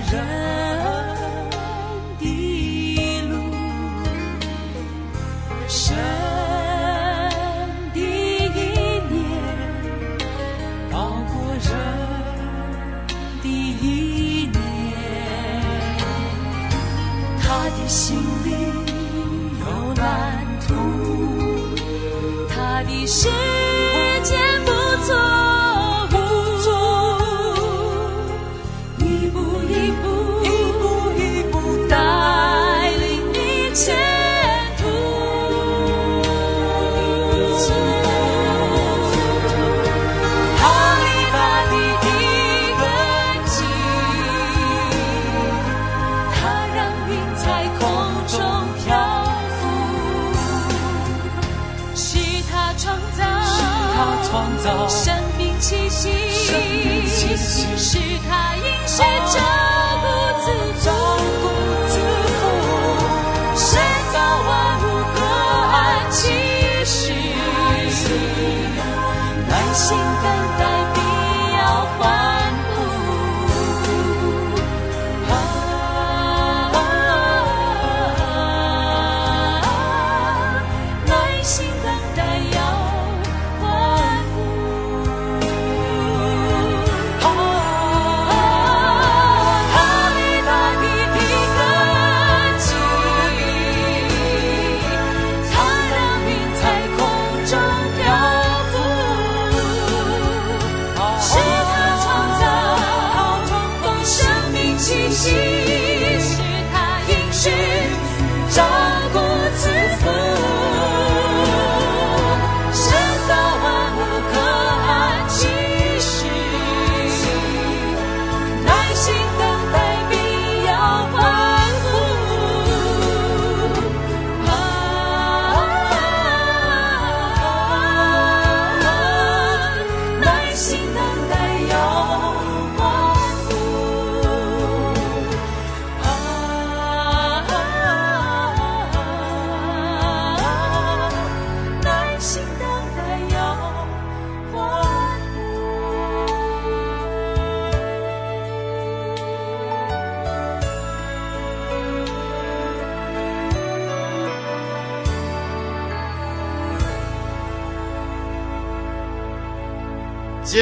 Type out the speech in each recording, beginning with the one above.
人。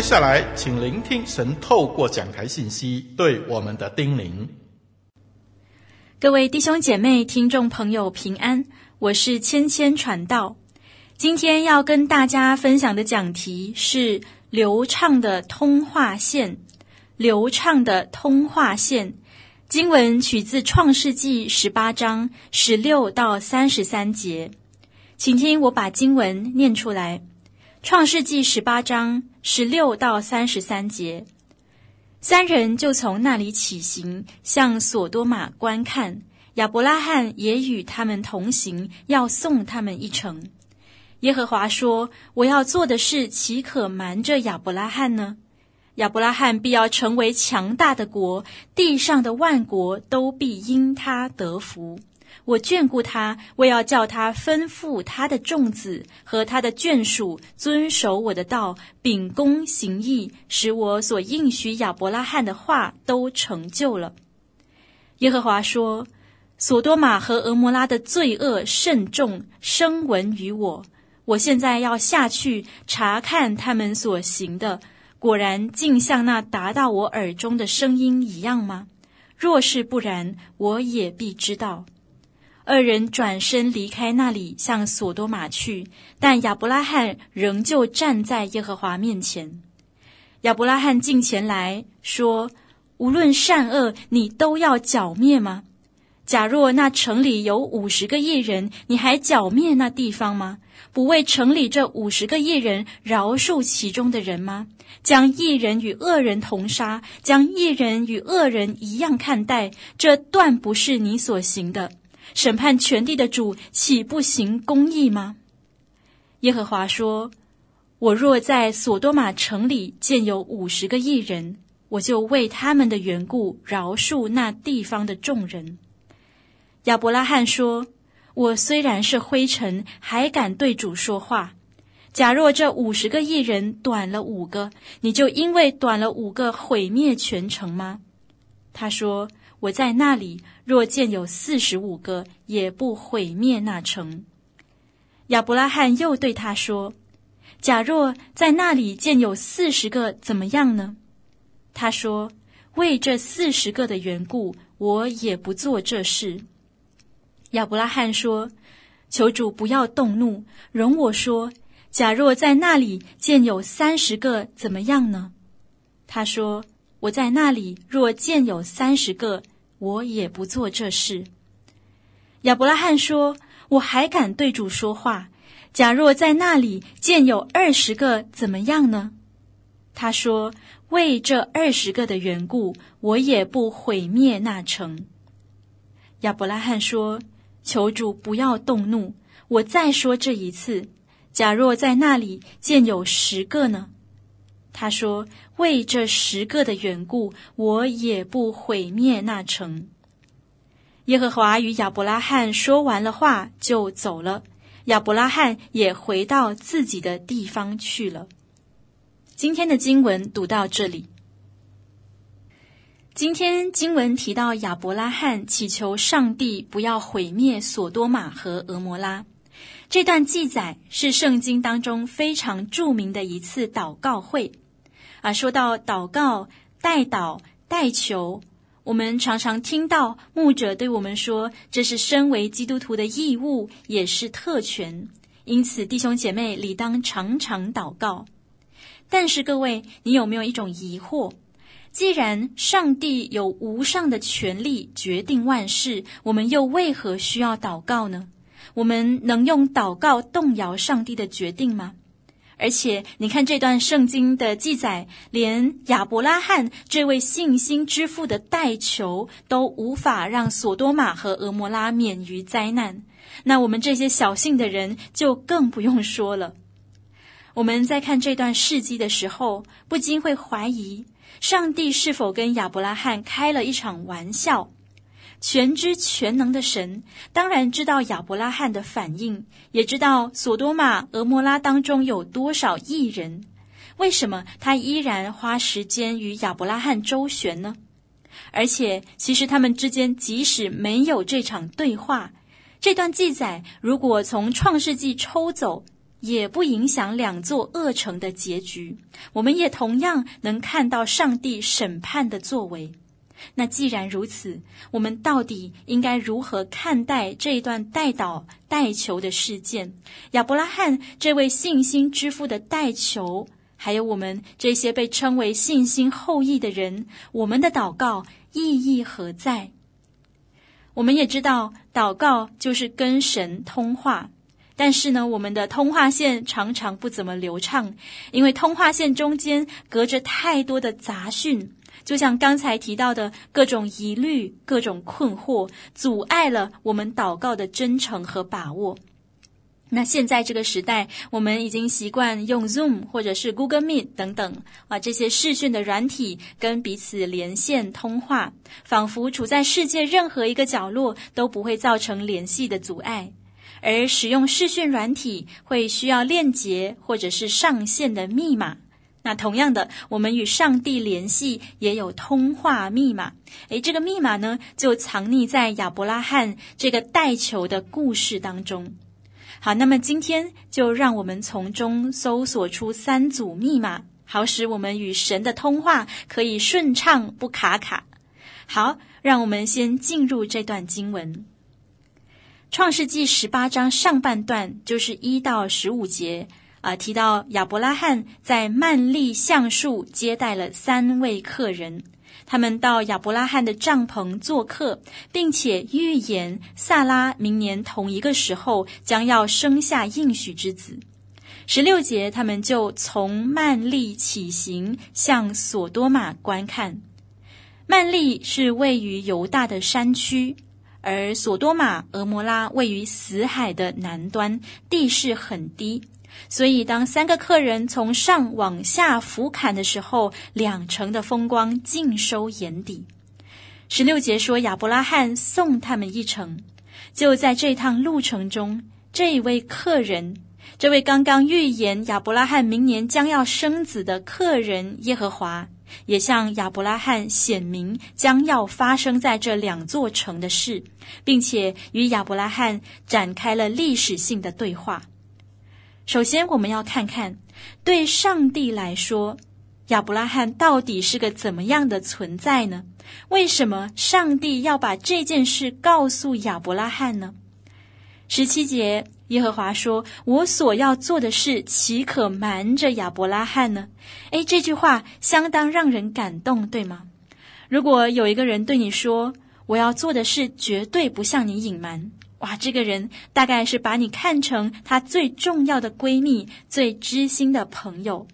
下来，请聆听神透过讲台信息对我们的叮咛。各位弟兄姐妹、听众朋友平安，我是芊芊传道。今天要跟大家分享的讲题是流畅的通话线。流畅的通话线，经文取自创世纪十八章十六到三十三节，请听我把经文念出来。创世纪十八章十六到三十三节，三人就从那里起行，向索多玛观看。亚伯拉罕也与他们同行，要送他们一程。耶和华说：“我要做的事，岂可瞒着亚伯拉罕呢？亚伯拉罕必要成为强大的国，地上的万国都必因他得福。”我眷顾他，我要叫他吩咐他的众子和他的眷属遵守我的道，秉公行义，使我所应许亚伯拉罕的话都成就了。耶和华说：“索多玛和俄摩拉的罪恶甚重，声闻于我，我现在要下去查看他们所行的，果然竟像那达到我耳中的声音一样吗？若是不然，我也必知道。二人转身离开那里，向索多玛去，但亚伯拉罕仍旧站在耶和华面前。亚伯拉罕近前来说：“无论善恶，你都要剿灭吗？假若那城里有五十个义人，你还剿灭那地方吗？不为城里这五十个义人饶恕其中的人吗？将义人与恶人同杀，将义人与恶人一样看待，这断不是你所行的。”审判全地的主岂不行公义吗？耶和华说：“我若在索多玛城里见有五十个义人，我就为他们的缘故饶恕那地方的众人。”亚伯拉罕说：“我虽然是灰尘，还敢对主说话。假若这五十个义人短了五个，你就因为短了五个毁灭全城吗？”他说。我在那里，若见有四十五个，也不毁灭那城。亚伯拉罕又对他说：“假若在那里见有四十个，怎么样呢？”他说：“为这四十个的缘故，我也不做这事。”亚伯拉罕说：“求主不要动怒，容我说，假若在那里见有三十个，怎么样呢？”他说：“我在那里若见有三十个。”我也不做这事。亚伯拉罕说：“我还敢对主说话。假若在那里见有二十个，怎么样呢？”他说：“为这二十个的缘故，我也不毁灭那城。”亚伯拉罕说：“求主不要动怒，我再说这一次。假若在那里见有十个呢？”他说：“为这十个的缘故，我也不毁灭那城。”耶和华与亚伯拉罕说完了话，就走了。亚伯拉罕也回到自己的地方去了。今天的经文读到这里。今天经文提到亚伯拉罕祈求上帝不要毁灭索多玛和蛾摩拉。这段记载是圣经当中非常著名的一次祷告会。啊，说到祷告、代祷、代求，我们常常听到牧者对我们说，这是身为基督徒的义务，也是特权。因此，弟兄姐妹理当常常祷告。但是，各位，你有没有一种疑惑？既然上帝有无上的权力决定万事，我们又为何需要祷告呢？我们能用祷告动摇上帝的决定吗？而且，你看这段圣经的记载，连亚伯拉罕这位信心之父的代求都无法让索多玛和蛾摩拉免于灾难。那我们这些小信的人就更不用说了。我们在看这段事迹的时候，不禁会怀疑，上帝是否跟亚伯拉罕开了一场玩笑？全知全能的神当然知道亚伯拉罕的反应，也知道索多玛、俄摩拉当中有多少异人。为什么他依然花时间与亚伯拉罕周旋呢？而且，其实他们之间即使没有这场对话，这段记载如果从创世纪抽走，也不影响两座恶城的结局。我们也同样能看到上帝审判的作为。那既然如此，我们到底应该如何看待这一段代祷代求的事件？亚伯拉罕这位信心之父的代求，还有我们这些被称为信心后裔的人，我们的祷告意义何在？我们也知道，祷告就是跟神通话，但是呢，我们的通话线常常不怎么流畅，因为通话线中间隔着太多的杂讯。就像刚才提到的各种疑虑、各种困惑，阻碍了我们祷告的真诚和把握。那现在这个时代，我们已经习惯用 Zoom 或者是 Google Meet 等等啊这些视讯的软体跟彼此连线通话，仿佛处在世界任何一个角落都不会造成联系的阻碍。而使用视讯软体会需要链接或者是上线的密码。那同样的，我们与上帝联系也有通话密码。诶，这个密码呢，就藏匿在亚伯拉罕这个代求的故事当中。好，那么今天就让我们从中搜索出三组密码，好使我们与神的通话可以顺畅不卡卡。好，让我们先进入这段经文，《创世记》十八章上半段就是一到十五节啊、提到亚伯拉罕在曼利橡树接待了三位客人。他们到亚伯拉罕的帐篷做客，并且预言萨拉明年同一个时候将要生下应许之子。十六节，他们就从曼利起行，向索多玛观看。曼利是位于犹大的山区，而索多玛、俄摩拉位于死海的南端，地势很低。所以，当三个客人从上往下俯瞰的时候，两城的风光尽收眼底。十六节说，亚伯拉罕送他们一程。就在这趟路程中，这位客人，这位刚刚预言亚伯拉罕明年将要生子的客人耶和华，也向亚伯拉罕显明将要发生在这两座城的事，并且与亚伯拉罕展开了历史性的对话。首先，我们要看看对上帝来说，亚伯拉罕到底是个怎么样的存在呢？为什么上帝要把这件事告诉亚伯拉罕呢？十七节，耶和华说：“我所要做的事，岂可瞒着亚伯拉罕呢？”诶，这句话相当让人感动，对吗？如果有一个人对你说：“我要做的事，绝对不向你隐瞒。”哇，这个人大概是把你看成他最重要的闺蜜、最知心的朋友。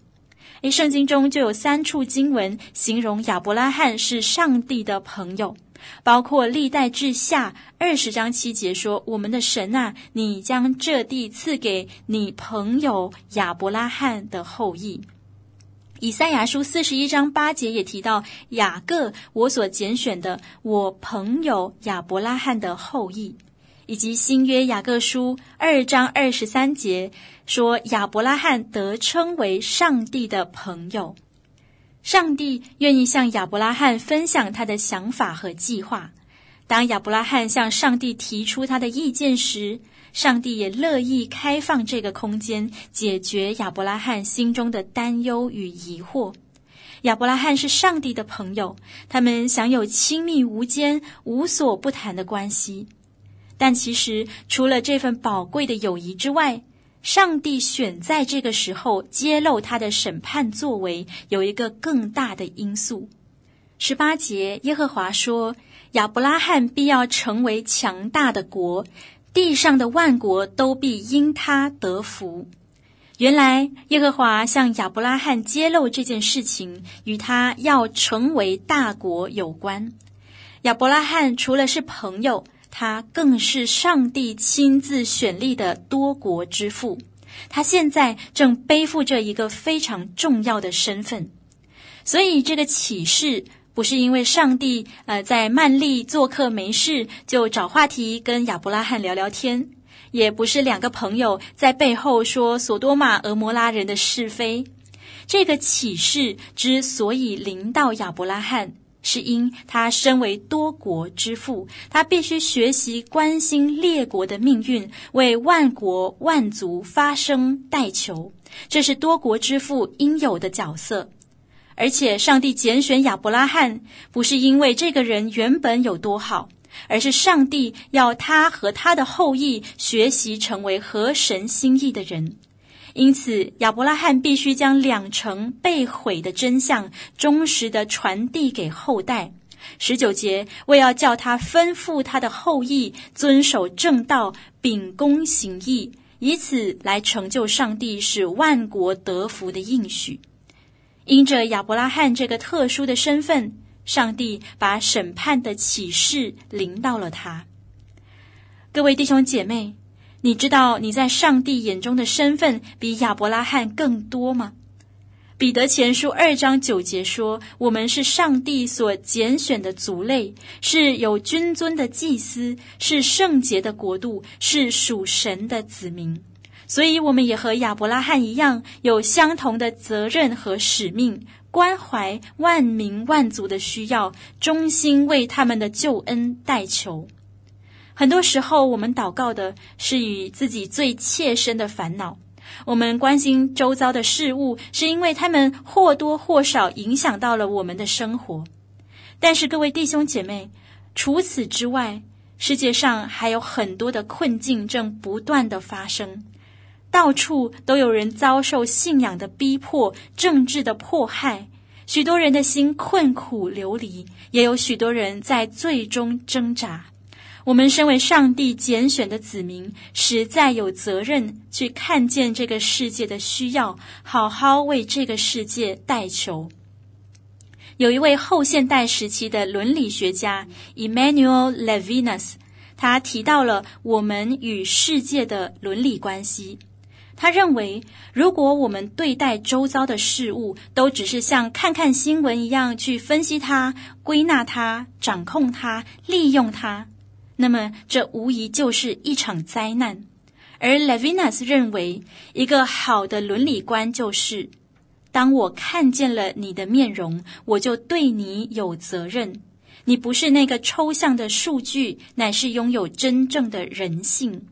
诶，圣经中就有三处经文形容亚伯拉罕是上帝的朋友，包括历代志下二十章七节说：“我们的神啊，你将这地赐给你朋友亚伯拉罕的后裔。”以赛亚书四十一章八节也提到雅各，我所拣选的我朋友亚伯拉罕的后裔。以及新约雅各书二章二十三节说，亚伯拉罕得称为上帝的朋友。上帝愿意向亚伯拉罕分享他的想法和计划。当亚伯拉罕向上帝提出他的意见时，上帝也乐意开放这个空间，解决亚伯拉罕心中的担忧与疑惑。亚伯拉罕是上帝的朋友，他们享有亲密无间、无所不谈的关系。但其实，除了这份宝贵的友谊之外，上帝选在这个时候揭露他的审判作为，有一个更大的因素。十八节，耶和华说：“亚伯拉罕必要成为强大的国，地上的万国都必因他得福。”原来，耶和华向亚伯拉罕揭露这件事情，与他要成为大国有关。亚伯拉罕除了是朋友，他更是上帝亲自选立的多国之父，他现在正背负着一个非常重要的身份，所以这个启示不是因为上帝呃在曼利做客没事就找话题跟亚伯拉罕聊聊天，也不是两个朋友在背后说索多玛、俄摩拉人的是非，这个启示之所以临到亚伯拉罕。是因他身为多国之父，他必须学习关心列国的命运，为万国万族发声代求，这是多国之父应有的角色。而且，上帝拣选亚伯拉罕，不是因为这个人原本有多好，而是上帝要他和他的后裔学习成为合神心意的人。因此，亚伯拉罕必须将两城被毁的真相忠实地传递给后代。十九节，为要叫他吩咐他的后裔遵守正道，秉公行义，以此来成就上帝使万国得福的应许。因着亚伯拉罕这个特殊的身份，上帝把审判的启示临到了他。各位弟兄姐妹。你知道你在上帝眼中的身份比亚伯拉罕更多吗？彼得前书二章九节说：“我们是上帝所拣选的族类，是有君尊的祭司，是圣洁的国度，是属神的子民。所以，我们也和亚伯拉罕一样，有相同的责任和使命，关怀万民万族的需要，衷心为他们的救恩代求。”很多时候，我们祷告的是与自己最切身的烦恼。我们关心周遭的事物，是因为他们或多或少影响到了我们的生活。但是，各位弟兄姐妹，除此之外，世界上还有很多的困境正不断的发生，到处都有人遭受信仰的逼迫、政治的迫害，许多人的心困苦流离，也有许多人在最终挣扎。我们身为上帝拣选的子民，实在有责任去看见这个世界的需要，好好为这个世界代求。有一位后现代时期的伦理学家 Emmanuel Levinas，他提到了我们与世界的伦理关系。他认为，如果我们对待周遭的事物都只是像看看新闻一样去分析它、归纳它、掌控它、利用它，那么，这无疑就是一场灾难。而 Levinas 认为，一个好的伦理观就是：当我看见了你的面容，我就对你有责任。你不是那个抽象的数据，乃是拥有真正的人性。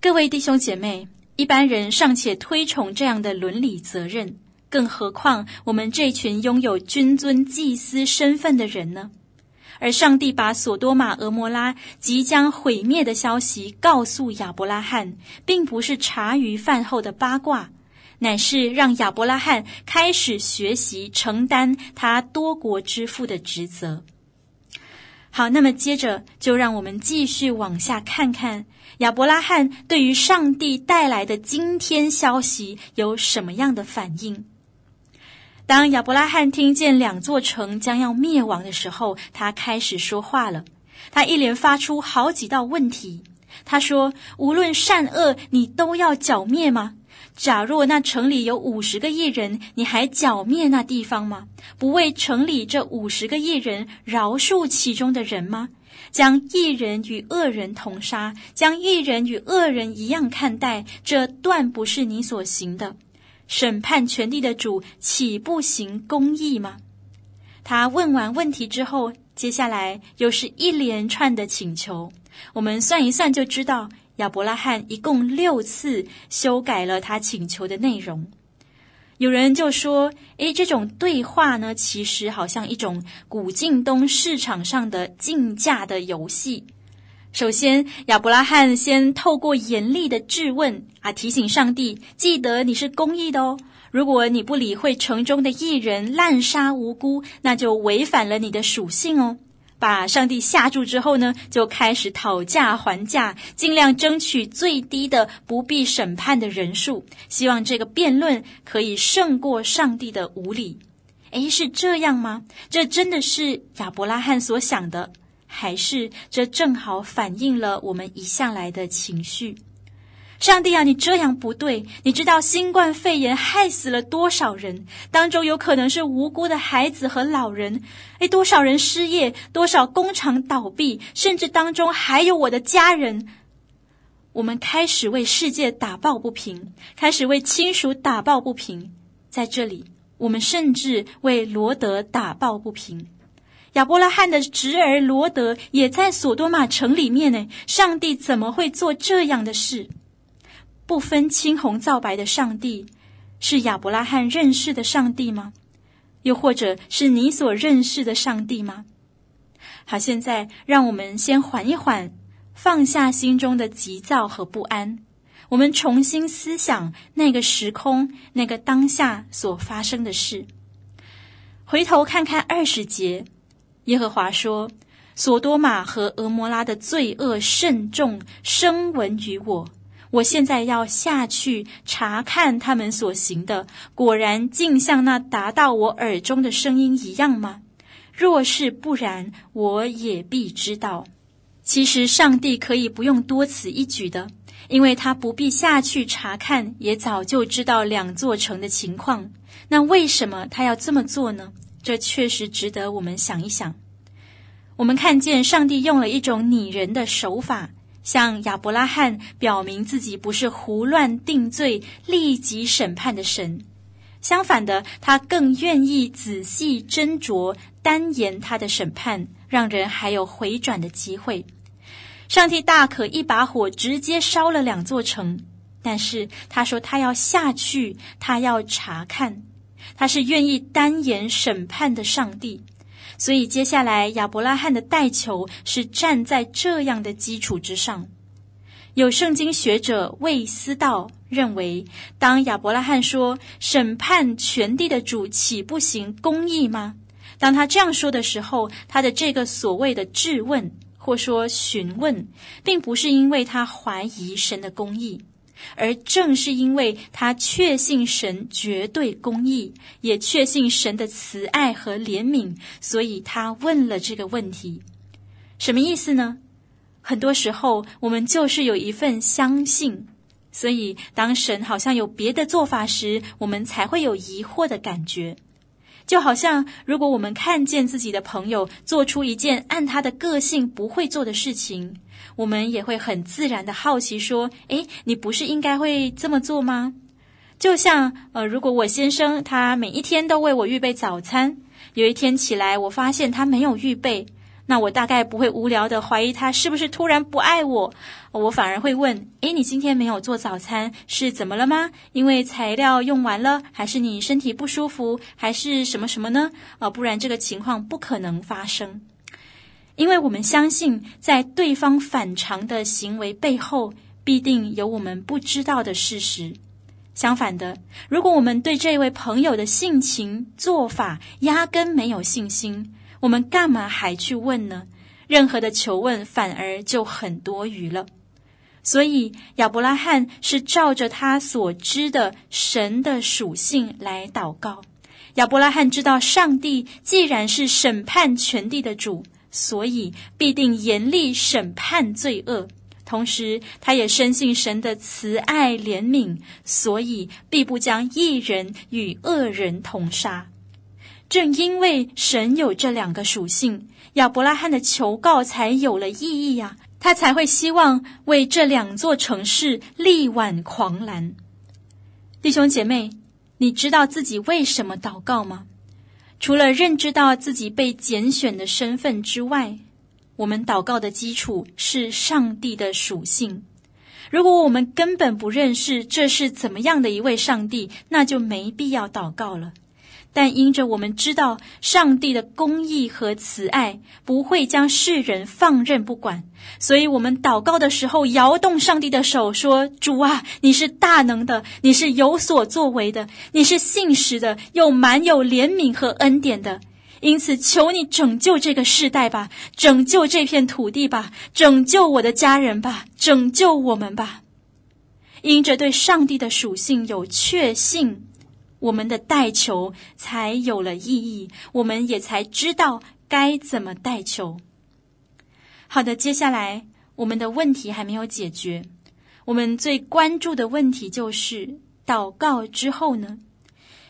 各位弟兄姐妹，一般人尚且推崇这样的伦理责任，更何况我们这群拥有君尊祭司身份的人呢？而上帝把索多玛、蛾摩拉即将毁灭的消息告诉亚伯拉罕，并不是茶余饭后的八卦，乃是让亚伯拉罕开始学习承担他多国之父的职责。好，那么接着就让我们继续往下看看亚伯拉罕对于上帝带来的惊天消息有什么样的反应。当亚伯拉罕听见两座城将要灭亡的时候，他开始说话了。他一连发出好几道问题。他说：“无论善恶，你都要剿灭吗？假若那城里有五十个义人，你还剿灭那地方吗？不为城里这五十个义人饶恕其中的人吗？将义人与恶人同杀，将义人与恶人一样看待，这断不是你所行的。”审判全地的主岂不行公义吗？他问完问题之后，接下来又是一连串的请求。我们算一算就知道，亚伯拉罕一共六次修改了他请求的内容。有人就说：“诶，这种对话呢，其实好像一种古近东市场上的竞价的游戏。”首先，亚伯拉罕先透过严厉的质问啊，提醒上帝记得你是公义的哦。如果你不理会城中的义人滥杀无辜，那就违反了你的属性哦。把上帝吓住之后呢，就开始讨价还价，尽量争取最低的不必审判的人数，希望这个辩论可以胜过上帝的无理。诶，是这样吗？这真的是亚伯拉罕所想的？还是这正好反映了我们一向来的情绪。上帝啊，你这样不对！你知道新冠肺炎害死了多少人？当中有可能是无辜的孩子和老人。诶，多少人失业？多少工厂倒闭？甚至当中还有我的家人。我们开始为世界打抱不平，开始为亲属打抱不平。在这里，我们甚至为罗德打抱不平。亚伯拉罕的侄儿罗德也在索多玛城里面呢。上帝怎么会做这样的事？不分青红皂白的上帝，是亚伯拉罕认识的上帝吗？又或者是你所认识的上帝吗？好，现在让我们先缓一缓，放下心中的急躁和不安，我们重新思想那个时空、那个当下所发生的事，回头看看二十节。耶和华说：“索多玛和俄摩拉的罪恶甚重，声闻于我。我现在要下去查看他们所行的，果然竟像那达到我耳中的声音一样吗？若是不然，我也必知道。其实上帝可以不用多此一举的，因为他不必下去查看，也早就知道两座城的情况。那为什么他要这么做呢？”这确实值得我们想一想。我们看见上帝用了一种拟人的手法，向亚伯拉罕表明自己不是胡乱定罪、立即审判的神。相反的，他更愿意仔细斟酌、单言他的审判，让人还有回转的机会。上帝大可一把火直接烧了两座城，但是他说他要下去，他要查看，他是愿意单言审判的上帝。所以接下来亚伯拉罕的代求是站在这样的基础之上。有圣经学者魏思道认为，当亚伯拉罕说审判全地的主岂不行公义吗？当他这样说的时候，他的这个所谓的质问或说询问，并不是因为他怀疑神的公义，而正是因为他确信神绝对公义，也确信神的慈爱和怜悯，所以他问了这个问题。什么意思呢？很多时候，我们就是有一份相信，所以当神好像有别的做法时，我们才会有疑惑的感觉。就好像如果我们看见自己的朋友做出一件按他的个性不会做的事情，我们也会很自然的好奇说：“诶，你不是应该会这么做吗？”就像呃，如果我先生他每一天都为我预备早餐，有一天起来我发现他没有预备。那我大概不会无聊的怀疑他是不是突然不爱我，我反而会问：诶，你今天没有做早餐是怎么了吗？因为材料用完了，还是你身体不舒服，还是什么什么呢？啊，不然这个情况不可能发生。因为我们相信，在对方反常的行为背后，必定有我们不知道的事实。相反的，如果我们对这位朋友的性情做法压根没有信心，我们干嘛还去问呢？任何的求问反而就很多余了。所以亚伯拉罕是照着他所知的神的属性来祷告。亚伯拉罕知道，上帝既然是审判全地的主，所以必定严厉审判罪恶。同时，他也深信神的慈爱怜悯，所以必不将一人与恶人同杀。正因为神有这两个属性，亚伯拉罕的求告才有了意义呀、他才会希望为这两座城市力挽狂澜。弟兄姐妹，你知道自己为什么祷告吗？除了认知到自己被拣选的身份之外，我们祷告的基础是上帝的属性。如果我们根本不认识这是怎么样的一位上帝，那就没必要祷告了。但因着我们知道上帝的公义和慈爱不会将世人放任不管，所以我们祷告的时候摇动上帝的手，说：“主啊，你是大能的，你是有所作为的，你是信实的，又满有怜悯和恩典的。因此，求你拯救这个世代吧，拯救这片土地吧，拯救我的家人吧，拯救我们吧。因着对上帝的属性有确信。”我们的代求才有了意义，我们也才知道该怎么代求。好的，接下来我们的问题还没有解决，我们最关注的问题就是祷告之后呢？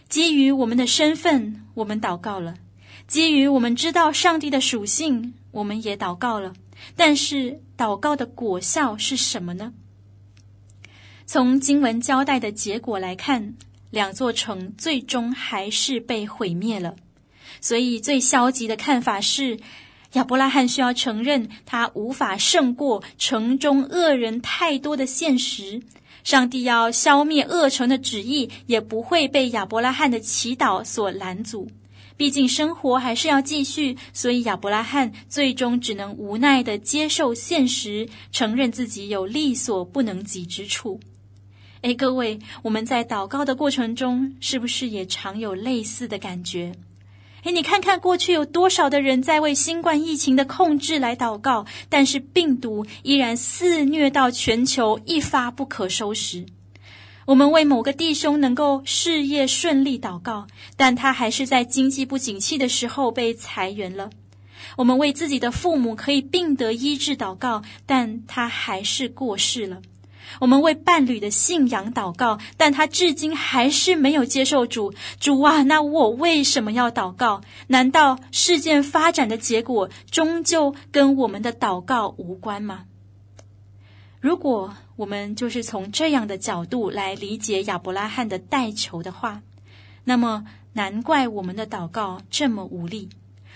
基于我们的身份，我们祷告了；基于我们知道上帝的属性，我们也祷告了。但是祷告的果效是什么呢？从经文交代的结果来看。两座城最终还是被毁灭了，所以最消极的看法是，亚伯拉罕需要承认他无法胜过城中恶人太多的现实。上帝要消灭恶城的旨意也不会被亚伯拉罕的祈祷所拦阻。毕竟生活还是要继续，所以亚伯拉罕最终只能无奈地接受现实，承认自己有力所不能及之处。哎，各位，我们在祷告的过程中，是不是也常有类似的感觉？哎，你看看过去有多少的人在为新冠疫情的控制来祷告，但是病毒依然肆虐到全球，一发不可收拾。我们为某个弟兄能够事业顺利祷告，但他还是在经济不景气的时候被裁员了。我们为自己的父母可以病得医治祷告，但他还是过世了。我们为伴侣的信仰祷告，但他至今还是没有接受主。主啊，那我为什么要祷告？难道事件发展的结果终究跟我们的祷告无关吗？如果我们就是从这样的角度来理解亚伯拉罕的代求的话，那么难怪我们的祷告这么无力。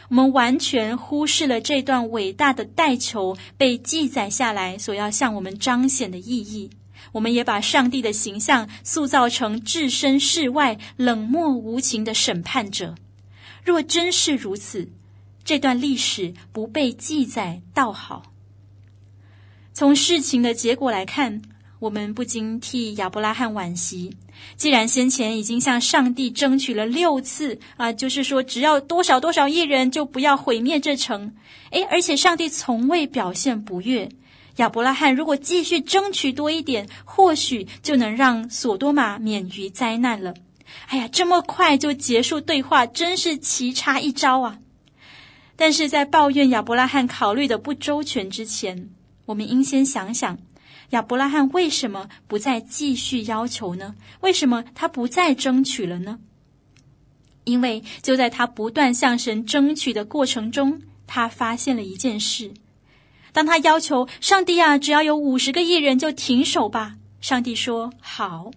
我们完全忽视了这段伟大的代求被记载下来所要向我们彰显的意义。我们也把上帝的形象塑造成置身事外、冷漠无情的审判者。若真是如此，这段历史不被记载倒好。从事情的结果来看，我们不禁替亚伯拉罕惋惜。既然先前已经向上帝争取了六次啊，就是说只要多少多少亿人就不要毁灭这城，诶，而且上帝从未表现不悦。亚伯拉罕如果继续争取多一点，或许就能让所多玛免于灾难了。哎呀，这么快就结束对话，真是奇差一招啊！但是在抱怨亚伯拉罕考虑的不周全之前，我们应先想想，亚伯拉罕为什么不再继续要求呢？为什么他不再争取了呢？因为就在他不断向神争取的过程中，他发现了一件事：当他要求上帝啊，只要有五十个义人就停手吧，上帝说好；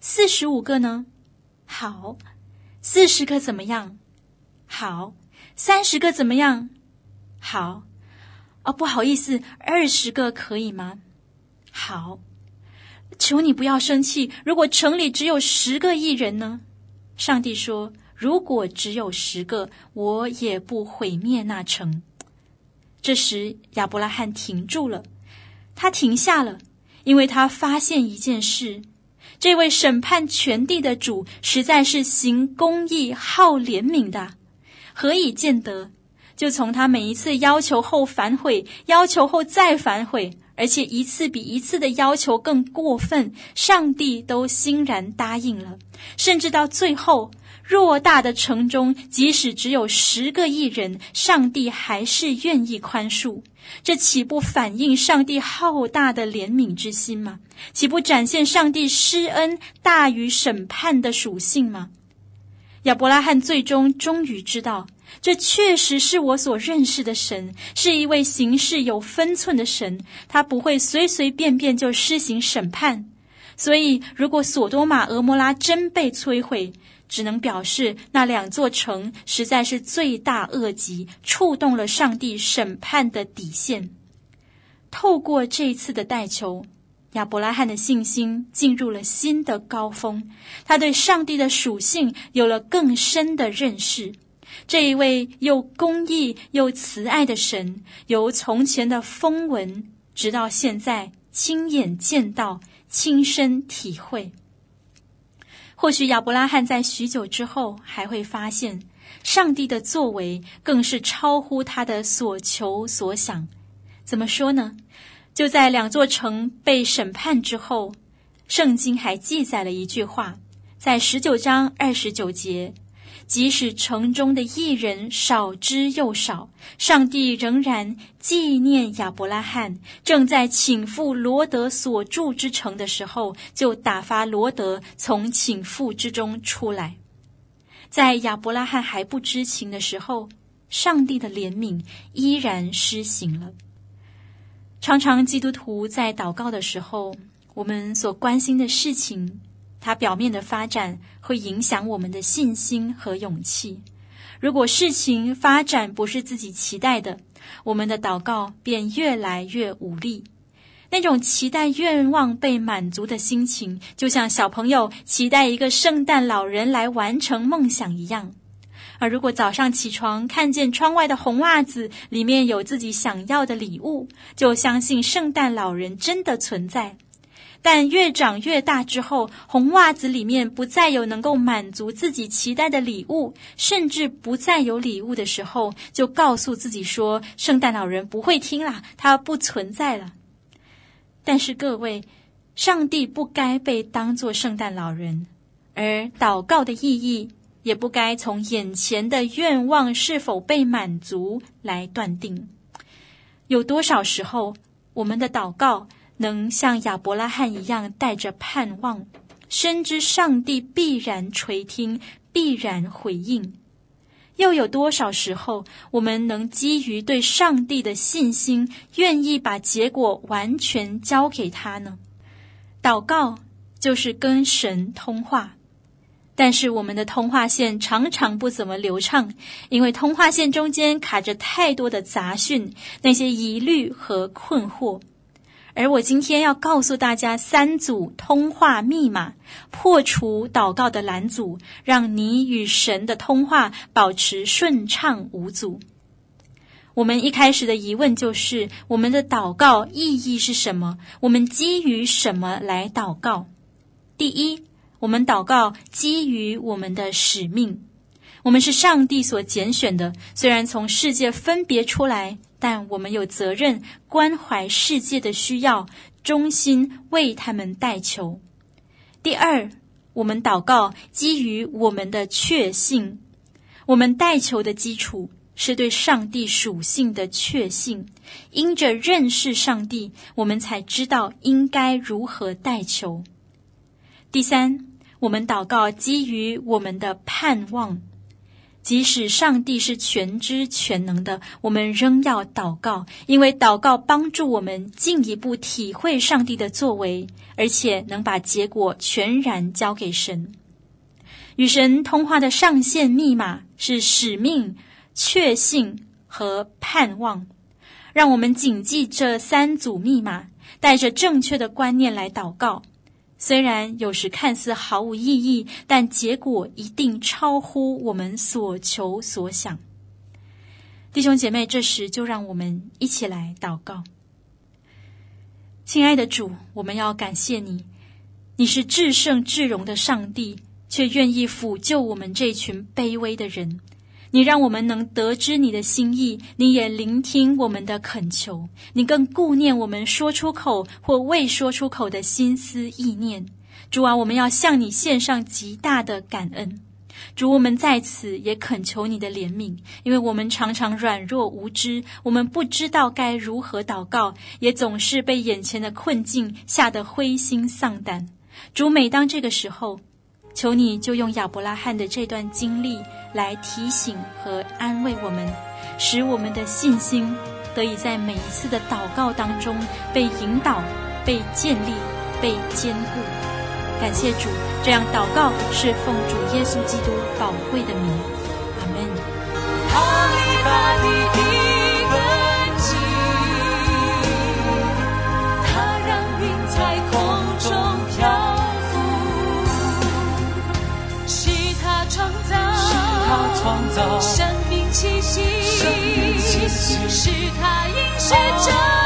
四十五个呢？好；四十个怎么样？好；三十个怎么样？好。哦，不好意思，二十个可以吗？好，求你不要生气。如果城里只有十个艺人呢？上帝说：“如果只有十个，我也不毁灭那城。”这时，亚伯拉罕停住了，他停下了，因为他发现一件事：这位审判全地的主实在是行公义、好怜悯的，何以见得？就从他每一次要求后反悔，要求后再反悔，而且一次比一次的要求更过分，上帝都欣然答应了。甚至到最后，偌大的城中，即使只有十个艺人，上帝还是愿意宽恕。这岂不反映上帝浩大的怜悯之心吗？岂不展现上帝施恩大于审判的属性吗？亚伯拉罕最终终于知道。这确实是我所认识的神，是一位行事有分寸的神。他不会随随便便就施行审判。所以，如果索多玛、俄摩拉真被摧毁，只能表示那两座城实在是罪大恶极，触动了上帝审判的底线。透过这一次的代求，亚伯拉罕的信心进入了新的高峰，他对上帝的属性有了更深的认识。这一位又公义又慈爱的神，由从前的风闻，直到现在亲眼见到、亲身体会。或许亚伯拉罕在许久之后，还会发现上帝的作为更是超乎他的所求所想。怎么说呢？就在两座城被审判之后，圣经还记载了一句话，在十九章二十九节。即使城中的义人少之又少，上帝仍然纪念亚伯拉罕。正在请赴罗德所住之城的时候，就打发罗德从倾覆之中出来。在亚伯拉罕还不知情的时候，上帝的怜悯依然施行了。常常基督徒在祷告的时候，我们所关心的事情，它表面的发展会影响我们的信心和勇气。如果事情发展不是自己期待的，我们的祷告便越来越无力。那种期待愿望被满足的心情，就像小朋友期待一个圣诞老人来完成梦想一样。而如果早上起床看见窗外的红袜子里面有自己想要的礼物，就相信圣诞老人真的存在。但越长越大之后，红袜子里面不再有能够满足自己期待的礼物，甚至不再有礼物的时候，就告诉自己说：“圣诞老人不会听啦，他不存在了。”但是各位，上帝不该被当作圣诞老人，而祷告的意义也不该从眼前的愿望是否被满足来断定。有多少时候，我们的祷告，能像亚伯拉罕一样带着盼望，深知上帝必然垂听，必然回应。又有多少时候，我们能基于对上帝的信心，愿意把结果完全交给他呢？祷告就是跟神通话，但是我们的通话线常常不怎么流畅，因为通话线中间卡着太多的杂讯、那些疑虑和困惑。而我今天要告诉大家三组通话密码，破除祷告的拦阻，让你与神的通话保持顺畅无阻。我们一开始的疑问就是：我们的祷告意义是什么？我们基于什么来祷告？第一。我们祷告基于我们的使命，我们是上帝所拣选的。虽然从世界分别出来，但我们有责任关怀世界的需要，忠心为他们代求。第二，我们祷告基于我们的确信，我们代求的基础是对上帝属性的确信。因着认识上帝，我们才知道应该如何代求。第三。我们祷告基于我们的盼望，即使上帝是全知全能的，我们仍要祷告，因为祷告帮助我们进一步体会上帝的作为，而且能把结果全然交给神。与神通话的上线密码是使命、确信和盼望。让我们谨记这三组密码，带着正确的观念来祷告。虽然有时看似毫无意义，但结果一定超乎我们所求所想。弟兄姐妹，这时就让我们一起来祷告。亲爱的主，我们要感谢你，你是至圣至荣的上帝，却愿意抚救我们这群卑微的人。你让我们能得知你的心意，你也聆听我们的恳求，你更顾念我们说出口或未说出口的心思意念。主啊，我们要向你献上极大的感恩。主，我们在此也恳求你的怜悯，因为我们常常软弱无知，我们不知道该如何祷告，也总是被眼前的困境吓得灰心丧胆。主，每当这个时候，求你就用亚伯拉罕的这段经历。来提醒和安慰我们，使我们的信心得以在每一次的祷告当中被引导、被建立、被坚固。感谢主，这样祷告是奉主耶稣基督宝贵的名。阿门。生命气息，是他应许照